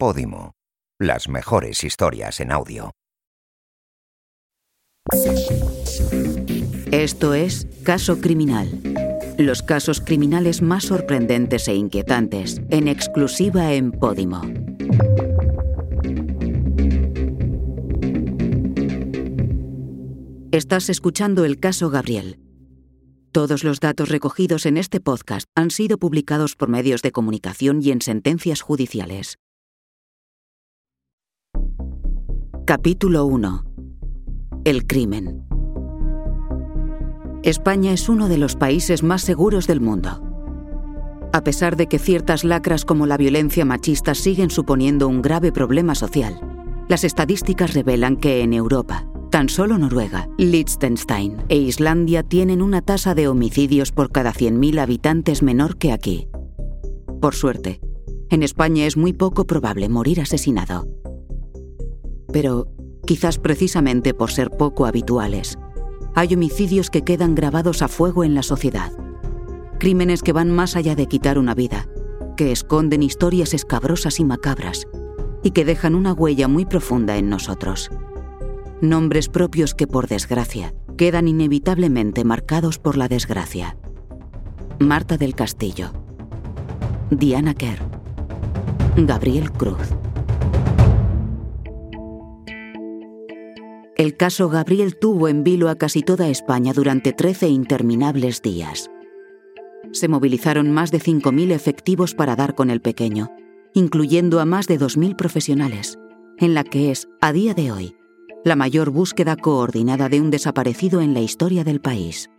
Podimo, las mejores historias en audio. Esto es Caso Criminal. Los casos criminales más sorprendentes e inquietantes, en exclusiva en Podimo. Estás escuchando el caso Gabriel. Todos los datos recogidos en este podcast han sido publicados por medios de comunicación y en sentencias judiciales. Capítulo 1. El crimen. España es uno de los países más seguros del mundo. A pesar de que ciertas lacras como la violencia machista siguen suponiendo un grave problema social, las estadísticas revelan que en Europa, Tan solo Noruega, Liechtenstein e Islandia tienen una tasa de homicidios por cada 100.000 habitantes menor que aquí. Por suerte, en España es muy poco probable morir asesinado. Pero, quizás precisamente por ser poco habituales, hay homicidios que quedan grabados a fuego en la sociedad. Crímenes que van más allá de quitar una vida, que esconden historias escabrosas y macabras, y que dejan una huella muy profunda en nosotros nombres propios que por desgracia quedan inevitablemente marcados por la desgracia. Marta del Castillo, Diana Kerr, Gabriel Cruz. El caso Gabriel tuvo en vilo a casi toda España durante 13 interminables días. Se movilizaron más de 5.000 efectivos para dar con el pequeño, incluyendo a más de 2.000 profesionales, en la que es, a día de hoy, la mayor búsqueda coordinada de un desaparecido en la historia del país.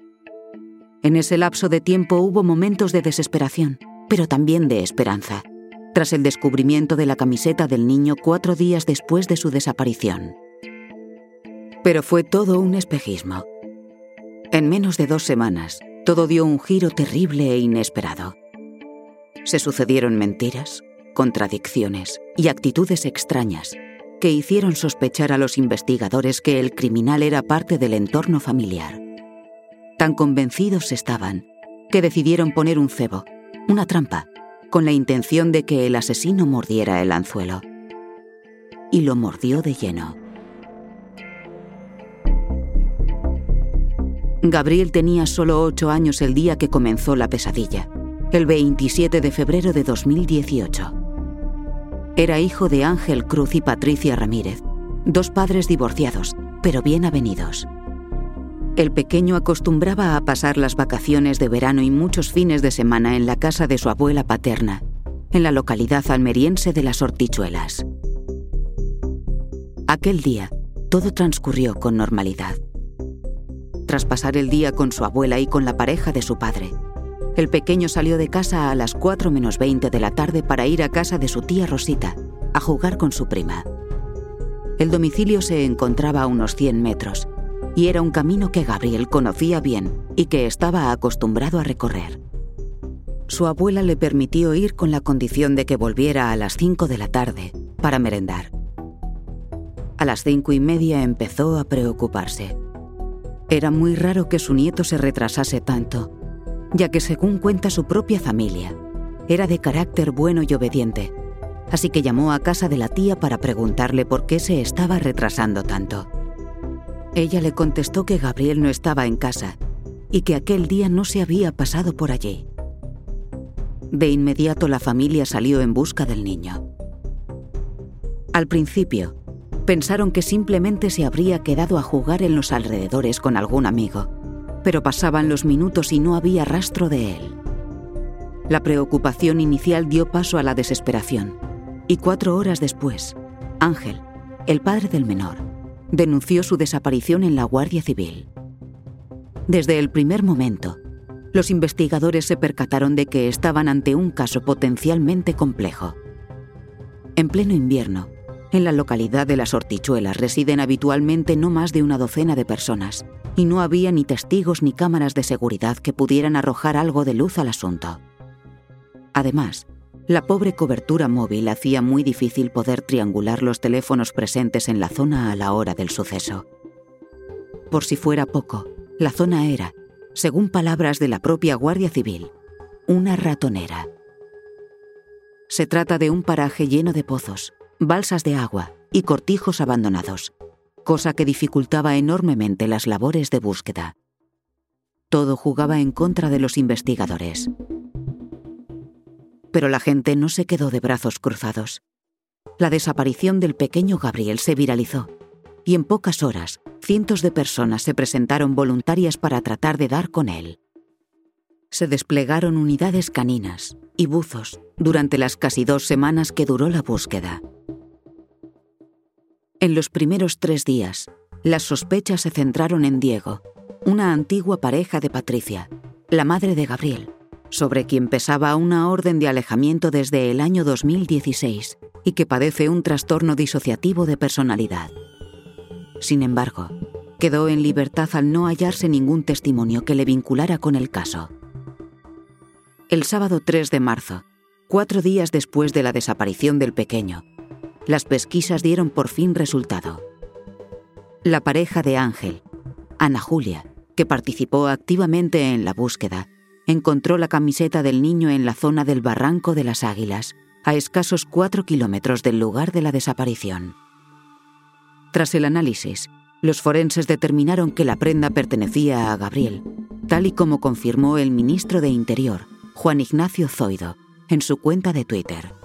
En ese lapso de tiempo hubo momentos de desesperación, pero también de esperanza, tras el descubrimiento de la camiseta del niño cuatro días después de su desaparición. Pero fue todo un espejismo. En menos de dos semanas, todo dio un giro terrible e inesperado. Se sucedieron mentiras, contradicciones y actitudes extrañas que hicieron sospechar a los investigadores que el criminal era parte del entorno familiar. Tan convencidos estaban que decidieron poner un cebo, una trampa, con la intención de que el asesino mordiera el anzuelo. Y lo mordió de lleno. Gabriel tenía solo ocho años el día que comenzó la pesadilla, el 27 de febrero de 2018. Era hijo de Ángel Cruz y Patricia Ramírez, dos padres divorciados, pero bien avenidos. El pequeño acostumbraba a pasar las vacaciones de verano y muchos fines de semana en la casa de su abuela paterna, en la localidad almeriense de Las Hortichuelas. Aquel día, todo transcurrió con normalidad. Tras pasar el día con su abuela y con la pareja de su padre, el pequeño salió de casa a las 4 menos 20 de la tarde para ir a casa de su tía Rosita, a jugar con su prima. El domicilio se encontraba a unos 100 metros, y era un camino que Gabriel conocía bien y que estaba acostumbrado a recorrer. Su abuela le permitió ir con la condición de que volviera a las 5 de la tarde para merendar. A las cinco y media empezó a preocuparse. Era muy raro que su nieto se retrasase tanto ya que según cuenta su propia familia, era de carácter bueno y obediente, así que llamó a casa de la tía para preguntarle por qué se estaba retrasando tanto. Ella le contestó que Gabriel no estaba en casa y que aquel día no se había pasado por allí. De inmediato la familia salió en busca del niño. Al principio, pensaron que simplemente se habría quedado a jugar en los alrededores con algún amigo pero pasaban los minutos y no había rastro de él. La preocupación inicial dio paso a la desesperación, y cuatro horas después, Ángel, el padre del menor, denunció su desaparición en la Guardia Civil. Desde el primer momento, los investigadores se percataron de que estaban ante un caso potencialmente complejo. En pleno invierno, en la localidad de Las Hortichuelas residen habitualmente no más de una docena de personas, y no había ni testigos ni cámaras de seguridad que pudieran arrojar algo de luz al asunto. Además, la pobre cobertura móvil hacía muy difícil poder triangular los teléfonos presentes en la zona a la hora del suceso. Por si fuera poco, la zona era, según palabras de la propia Guardia Civil, una ratonera. Se trata de un paraje lleno de pozos, balsas de agua y cortijos abandonados, cosa que dificultaba enormemente las labores de búsqueda. Todo jugaba en contra de los investigadores. Pero la gente no se quedó de brazos cruzados. La desaparición del pequeño Gabriel se viralizó y en pocas horas cientos de personas se presentaron voluntarias para tratar de dar con él. Se desplegaron unidades caninas y buzos durante las casi dos semanas que duró la búsqueda. En los primeros tres días, las sospechas se centraron en Diego, una antigua pareja de Patricia, la madre de Gabriel, sobre quien pesaba una orden de alejamiento desde el año 2016 y que padece un trastorno disociativo de personalidad. Sin embargo, quedó en libertad al no hallarse ningún testimonio que le vinculara con el caso. El sábado 3 de marzo, cuatro días después de la desaparición del pequeño, las pesquisas dieron por fin resultado. La pareja de Ángel, Ana Julia, que participó activamente en la búsqueda, encontró la camiseta del niño en la zona del Barranco de las Águilas, a escasos cuatro kilómetros del lugar de la desaparición. Tras el análisis, los forenses determinaron que la prenda pertenecía a Gabriel, tal y como confirmó el ministro de Interior, Juan Ignacio Zoido, en su cuenta de Twitter.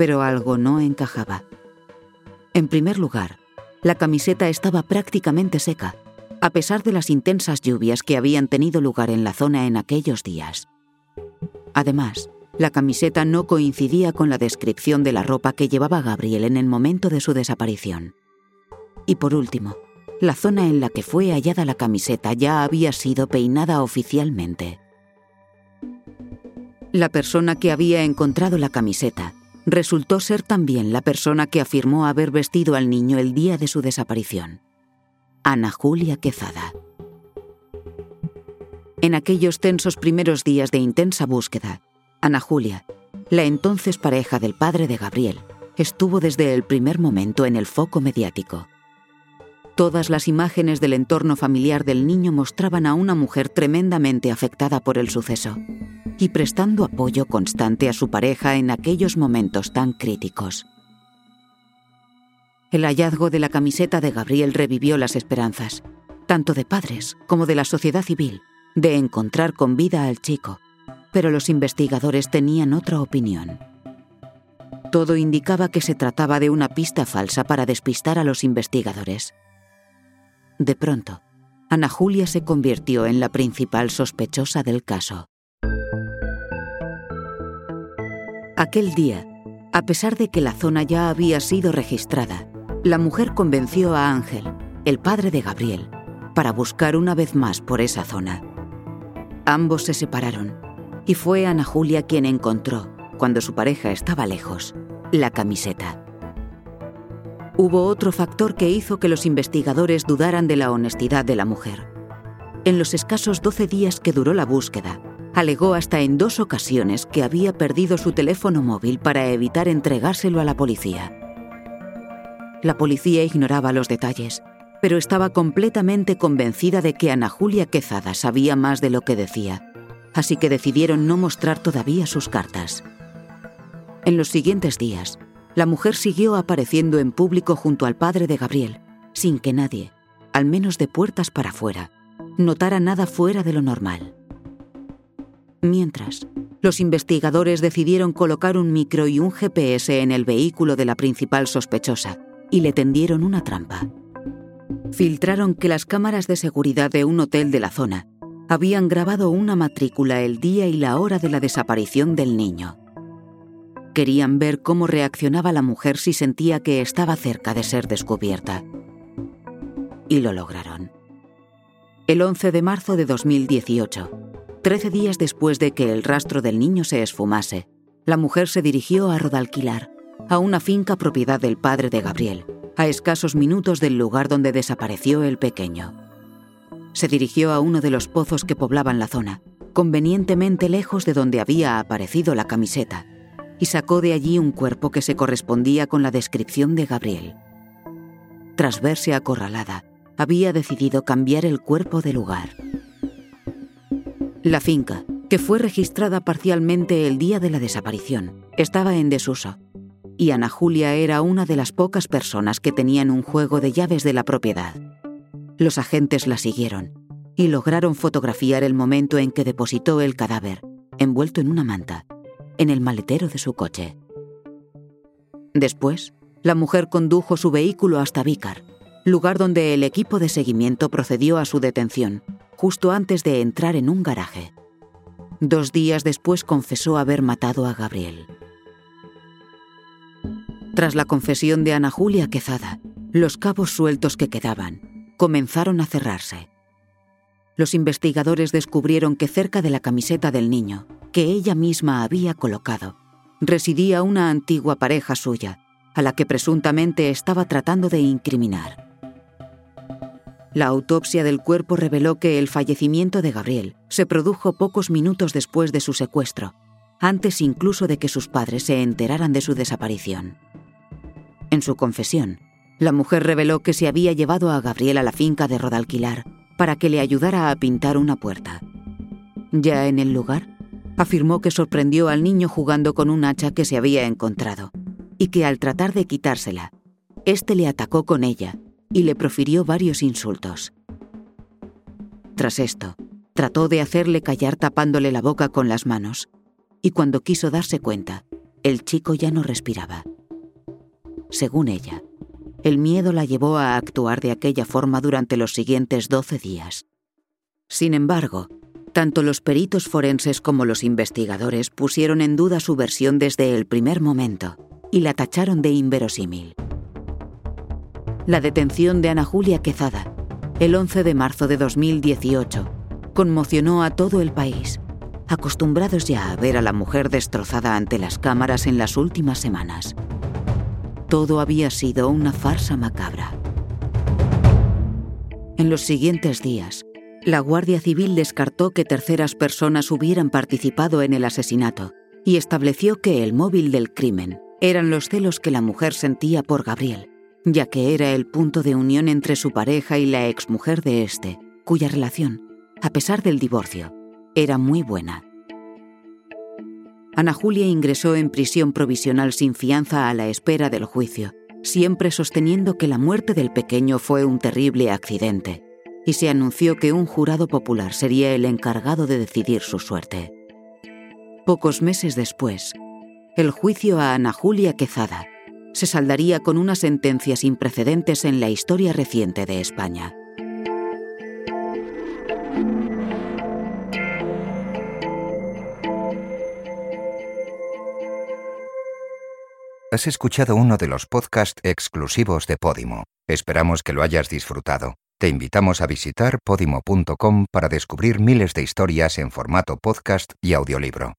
Pero algo no encajaba. En primer lugar, la camiseta estaba prácticamente seca, a pesar de las intensas lluvias que habían tenido lugar en la zona en aquellos días. Además, la camiseta no coincidía con la descripción de la ropa que llevaba Gabriel en el momento de su desaparición. Y por último, la zona en la que fue hallada la camiseta ya había sido peinada oficialmente. La persona que había encontrado la camiseta resultó ser también la persona que afirmó haber vestido al niño el día de su desaparición. Ana Julia Quezada. En aquellos tensos primeros días de intensa búsqueda, Ana Julia, la entonces pareja del padre de Gabriel, estuvo desde el primer momento en el foco mediático. Todas las imágenes del entorno familiar del niño mostraban a una mujer tremendamente afectada por el suceso y prestando apoyo constante a su pareja en aquellos momentos tan críticos. El hallazgo de la camiseta de Gabriel revivió las esperanzas, tanto de padres como de la sociedad civil, de encontrar con vida al chico, pero los investigadores tenían otra opinión. Todo indicaba que se trataba de una pista falsa para despistar a los investigadores. De pronto, Ana Julia se convirtió en la principal sospechosa del caso. Aquel día, a pesar de que la zona ya había sido registrada, la mujer convenció a Ángel, el padre de Gabriel, para buscar una vez más por esa zona. Ambos se separaron y fue Ana Julia quien encontró, cuando su pareja estaba lejos, la camiseta. Hubo otro factor que hizo que los investigadores dudaran de la honestidad de la mujer. En los escasos 12 días que duró la búsqueda, alegó hasta en dos ocasiones que había perdido su teléfono móvil para evitar entregárselo a la policía. La policía ignoraba los detalles, pero estaba completamente convencida de que Ana Julia Quezada sabía más de lo que decía, así que decidieron no mostrar todavía sus cartas. En los siguientes días, la mujer siguió apareciendo en público junto al padre de Gabriel, sin que nadie, al menos de puertas para afuera, notara nada fuera de lo normal. Mientras, los investigadores decidieron colocar un micro y un GPS en el vehículo de la principal sospechosa y le tendieron una trampa. Filtraron que las cámaras de seguridad de un hotel de la zona habían grabado una matrícula el día y la hora de la desaparición del niño. Querían ver cómo reaccionaba la mujer si sentía que estaba cerca de ser descubierta. Y lo lograron. El 11 de marzo de 2018, 13 días después de que el rastro del niño se esfumase, la mujer se dirigió a Rodalquilar, a una finca propiedad del padre de Gabriel, a escasos minutos del lugar donde desapareció el pequeño. Se dirigió a uno de los pozos que poblaban la zona, convenientemente lejos de donde había aparecido la camiseta, y sacó de allí un cuerpo que se correspondía con la descripción de Gabriel. Tras verse acorralada, había decidido cambiar el cuerpo de lugar. La finca, que fue registrada parcialmente el día de la desaparición, estaba en desuso, y Ana Julia era una de las pocas personas que tenían un juego de llaves de la propiedad. Los agentes la siguieron y lograron fotografiar el momento en que depositó el cadáver, envuelto en una manta, en el maletero de su coche. Después, la mujer condujo su vehículo hasta Vícar, lugar donde el equipo de seguimiento procedió a su detención, justo antes de entrar en un garaje. Dos días después confesó haber matado a Gabriel. Tras la confesión de Ana Julia Quezada, los cabos sueltos que quedaban comenzaron a cerrarse. Los investigadores descubrieron que cerca de la camiseta del niño, que ella misma había colocado, residía una antigua pareja suya, a la que presuntamente estaba tratando de incriminar. La autopsia del cuerpo reveló que el fallecimiento de Gabriel se produjo pocos minutos después de su secuestro, antes incluso de que sus padres se enteraran de su desaparición. En su confesión, la mujer reveló que se había llevado a Gabriel a la finca de Rodalquilar para que le ayudara a pintar una puerta. Ya en el lugar, afirmó que sorprendió al niño jugando con un hacha que se había encontrado y que al tratar de quitársela, éste le atacó con ella y le profirió varios insultos. Tras esto, trató de hacerle callar tapándole la boca con las manos, y cuando quiso darse cuenta, el chico ya no respiraba. Según ella, el miedo la llevó a actuar de aquella forma durante los siguientes 12 días. Sin embargo, tanto los peritos forenses como los investigadores pusieron en duda su versión desde el primer momento y la tacharon de inverosímil. La detención de Ana Julia Quezada, el 11 de marzo de 2018, conmocionó a todo el país, acostumbrados ya a ver a la mujer destrozada ante las cámaras en las últimas semanas. Todo había sido una farsa macabra. En los siguientes días, la Guardia Civil descartó que terceras personas hubieran participado en el asesinato y estableció que el móvil del crimen eran los celos que la mujer sentía por Gabriel, ya que era el punto de unión entre su pareja y la exmujer de este, cuya relación, a pesar del divorcio, era muy buena. Ana Julia ingresó en prisión provisional sin fianza a la espera del juicio, siempre sosteniendo que la muerte del pequeño fue un terrible accidente y se anunció que un jurado popular sería el encargado de decidir su suerte. Pocos meses después, el juicio a Ana Julia Quezada se saldaría con una sentencia sin precedentes en la historia reciente de España. Has escuchado uno de los podcasts exclusivos de Podimo. Esperamos que lo hayas disfrutado. Te invitamos a visitar podimo.com para descubrir miles de historias en formato podcast y audiolibro.